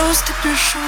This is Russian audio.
просто пишу.